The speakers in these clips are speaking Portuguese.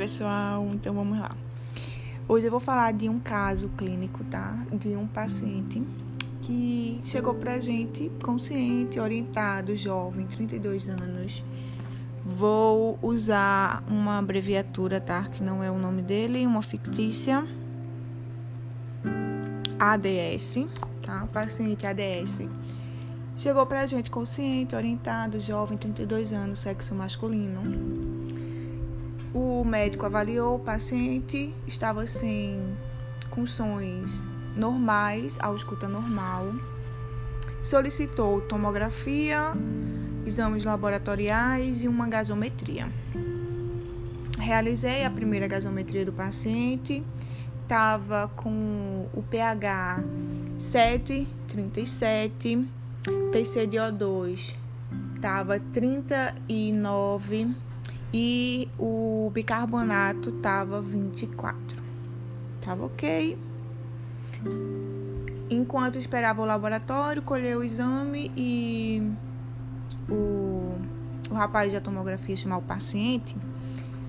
pessoal, então vamos lá. Hoje eu vou falar de um caso clínico, tá? De um paciente que chegou pra gente consciente, orientado, jovem, 32 anos. Vou usar uma abreviatura, tá? Que não é o nome dele, uma fictícia. ADS, tá? Paciente ADS. Chegou pra gente consciente, orientado, jovem, 32 anos, sexo masculino. O médico avaliou o paciente, estava sem funções normais, a escuta normal. Solicitou tomografia, exames laboratoriais e uma gasometria. Realizei a primeira gasometria do paciente, estava com o pH 7,37, PCDO2 estava 39 e o bicarbonato tava 24. Tava ok. Enquanto esperava o laboratório, colheu o exame e o, o rapaz da tomografia chamar o paciente,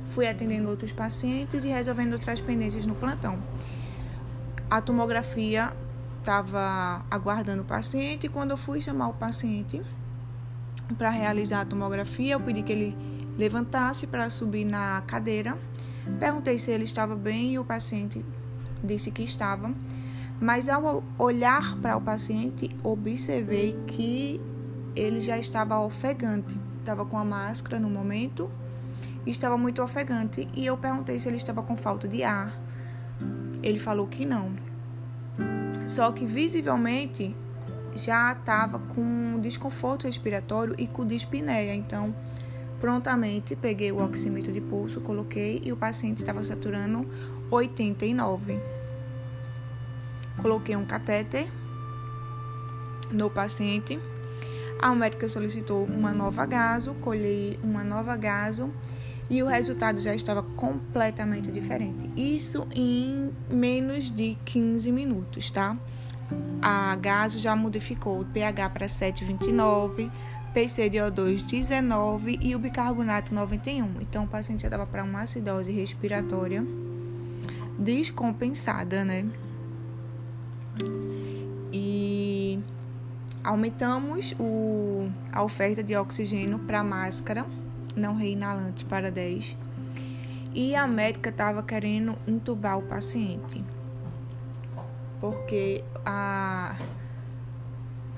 fui atendendo outros pacientes e resolvendo outras pendências no plantão. A tomografia estava aguardando o paciente e quando eu fui chamar o paciente para realizar a tomografia, eu pedi que ele levantasse para subir na cadeira. Perguntei se ele estava bem e o paciente disse que estava. Mas ao olhar para o paciente, observei que ele já estava ofegante. Estava com a máscara no momento e estava muito ofegante. E eu perguntei se ele estava com falta de ar. Ele falou que não. Só que visivelmente já estava com desconforto respiratório e com dispneia. Então, Prontamente peguei o oxímetro de pulso, coloquei e o paciente estava saturando 89. Coloquei um catéter no paciente. A médica solicitou uma nova gaso, colhei uma nova gaso e o resultado já estava completamente diferente. Isso em menos de 15 minutos, tá? A gaso já modificou o pH para 7,29 PCDO2 19 e o bicarbonato 91. Então, o paciente já estava para uma acidose respiratória descompensada, né? E aumentamos o, a oferta de oxigênio para máscara não reinalante para 10. E a médica estava querendo intubar o paciente. Porque a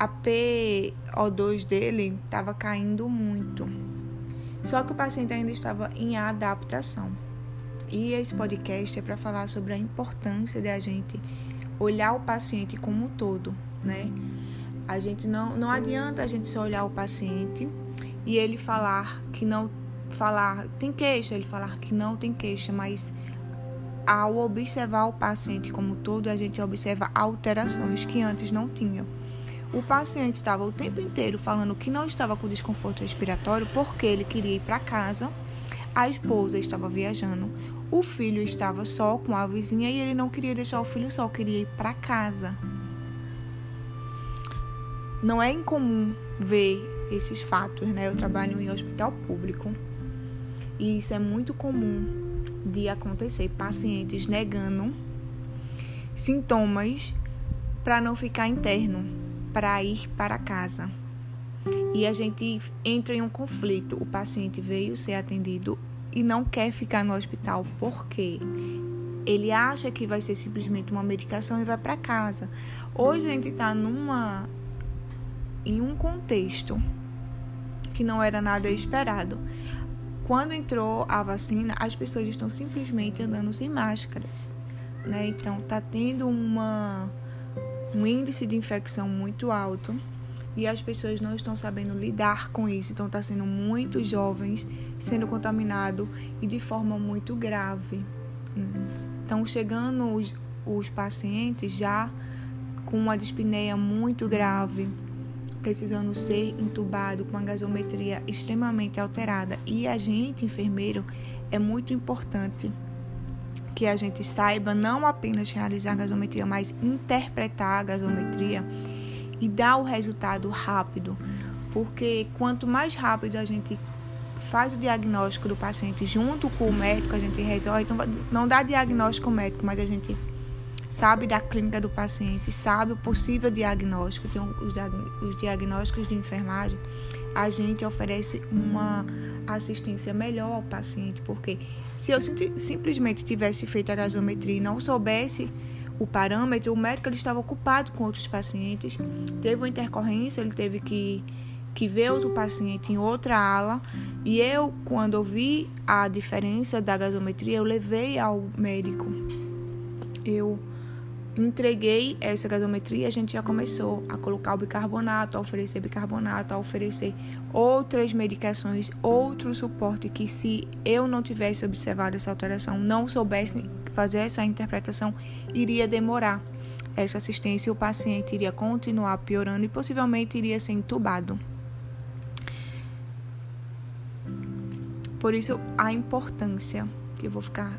a PO2 dele estava caindo muito. Só que o paciente ainda estava em adaptação. E esse podcast é para falar sobre a importância de a gente olhar o paciente como um todo, né? A gente não não adianta a gente só olhar o paciente e ele falar que não falar tem queixa, ele falar que não tem queixa, mas ao observar o paciente como todo, a gente observa alterações que antes não tinham. O paciente estava o tempo inteiro falando que não estava com desconforto respiratório porque ele queria ir para casa. A esposa estava viajando, o filho estava só com a vizinha e ele não queria deixar o filho só, queria ir para casa. Não é incomum ver esses fatos, né? Eu trabalho em hospital público e isso é muito comum de acontecer. Pacientes negando sintomas para não ficar interno para ir para casa. E a gente entra em um conflito. O paciente veio ser atendido e não quer ficar no hospital porque ele acha que vai ser simplesmente uma medicação e vai para casa. Hoje a gente está numa em um contexto que não era nada esperado. Quando entrou a vacina, as pessoas estão simplesmente andando sem máscaras, né? Então tá tendo uma um índice de infecção muito alto e as pessoas não estão sabendo lidar com isso. Então, está sendo muitos jovens sendo contaminados e de forma muito grave. Estão chegando os, os pacientes já com uma dispneia muito grave, precisando ser entubado com a gasometria extremamente alterada. E a gente, enfermeiro, é muito importante que a gente saiba não apenas realizar a gasometria, mas interpretar a gasometria e dar o resultado rápido, porque quanto mais rápido a gente faz o diagnóstico do paciente junto com o médico, a gente resolve. Não, não dá diagnóstico médico, mas a gente sabe da clínica do paciente, sabe o possível diagnóstico, tem os, os diagnósticos de enfermagem, a gente oferece uma assistência melhor ao paciente, porque se eu simplesmente tivesse feito a gasometria e não soubesse o parâmetro, o médico ele estava ocupado com outros pacientes, teve uma intercorrência, ele teve que, que ver outro paciente em outra ala, e eu, quando ouvi a diferença da gasometria, eu levei ao médico. Eu entreguei essa gasometria, a gente já começou a colocar o bicarbonato, a oferecer bicarbonato, a oferecer outras medicações, outro suporte que se eu não tivesse observado essa alteração, não soubesse fazer essa interpretação, iria demorar essa assistência e o paciente iria continuar piorando e possivelmente iria ser entubado. Por isso a importância eu vou ficar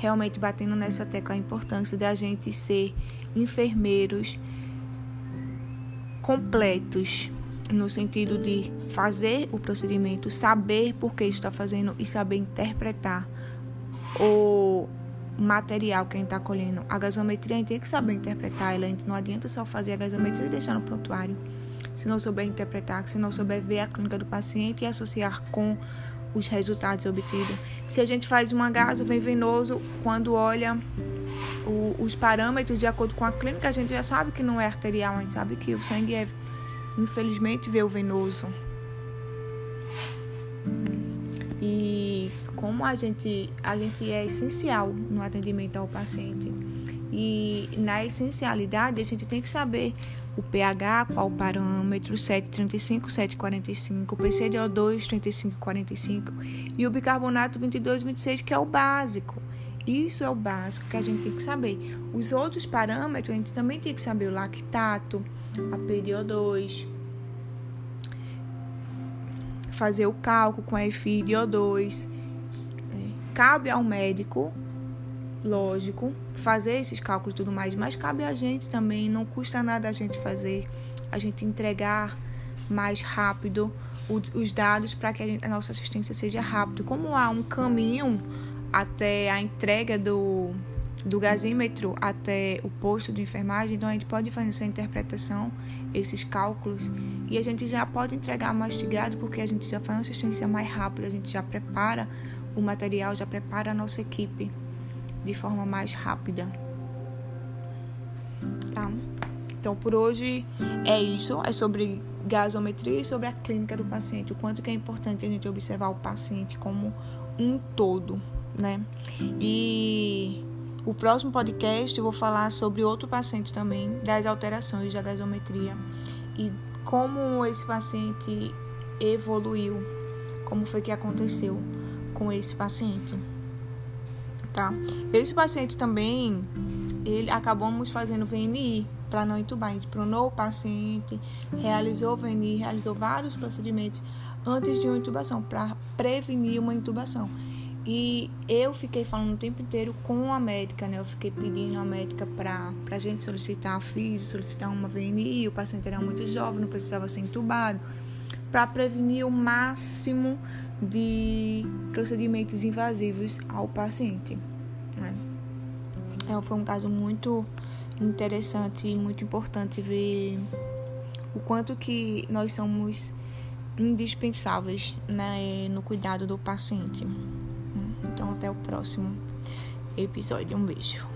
realmente batendo nessa tecla a importância da gente ser enfermeiros completos no sentido de fazer o procedimento, saber por que está fazendo e saber interpretar o material que a gente está colhendo. A gasometria a gente tem que saber interpretar ela, a gente não adianta só fazer a gasometria e deixar no prontuário. Se não souber interpretar, se não souber ver a clínica do paciente e associar com os resultados obtidos. Se a gente faz um gaso vem venoso, quando olha o, os parâmetros de acordo com a clínica, a gente já sabe que não é arterial, a gente sabe que o sangue é, infelizmente, veio venoso. E como a gente, a gente é essencial no atendimento ao paciente. E na essencialidade, a gente tem que saber o pH, qual o parâmetro, 735, 745, o PCDO2, 3545 e o bicarbonato 22, 26, que é o básico. Isso é o básico que a gente tem que saber. Os outros parâmetros, a gente também tem que saber o lactato, a PDO2, fazer o cálculo com a FIDO2. É, cabe ao médico lógico, fazer esses cálculos e tudo mais, mas cabe a gente também, não custa nada a gente fazer, a gente entregar mais rápido os dados para que a, nossa assistência seja rápida. Como há um caminho até a entrega do, do gasímetro até o posto de enfermagem, então a gente pode fazer essa interpretação, esses cálculos, e a gente já pode entregar mastigado, porque a gente já faz uma assistência mais rápida, a gente já prepara o material, já prepara a nossa equipe de forma mais rápida. Tá? Então, por hoje é isso. É sobre gasometria e sobre a clínica do paciente. O quanto que é importante a gente observar o paciente como um todo, né? E o próximo podcast eu vou falar sobre outro paciente também, das alterações da gasometria e como esse paciente evoluiu, como foi que aconteceu com esse paciente tá? Esse paciente também, ele acabamos fazendo VNI para não entubar. A gente pronou o paciente, realizou o VNI, realizou vários procedimentos antes de uma intubação, para prevenir uma intubação. E eu fiquei falando o tempo inteiro com a médica, né? Eu fiquei pedindo a médica para a gente solicitar a FIS, solicitar uma VNI. O paciente era muito jovem, não precisava ser intubado, para prevenir o máximo de procedimentos invasivos ao paciente. Né? É, foi um caso muito interessante e muito importante ver o quanto que nós somos indispensáveis né, no cuidado do paciente. Então, até o próximo episódio. Um beijo.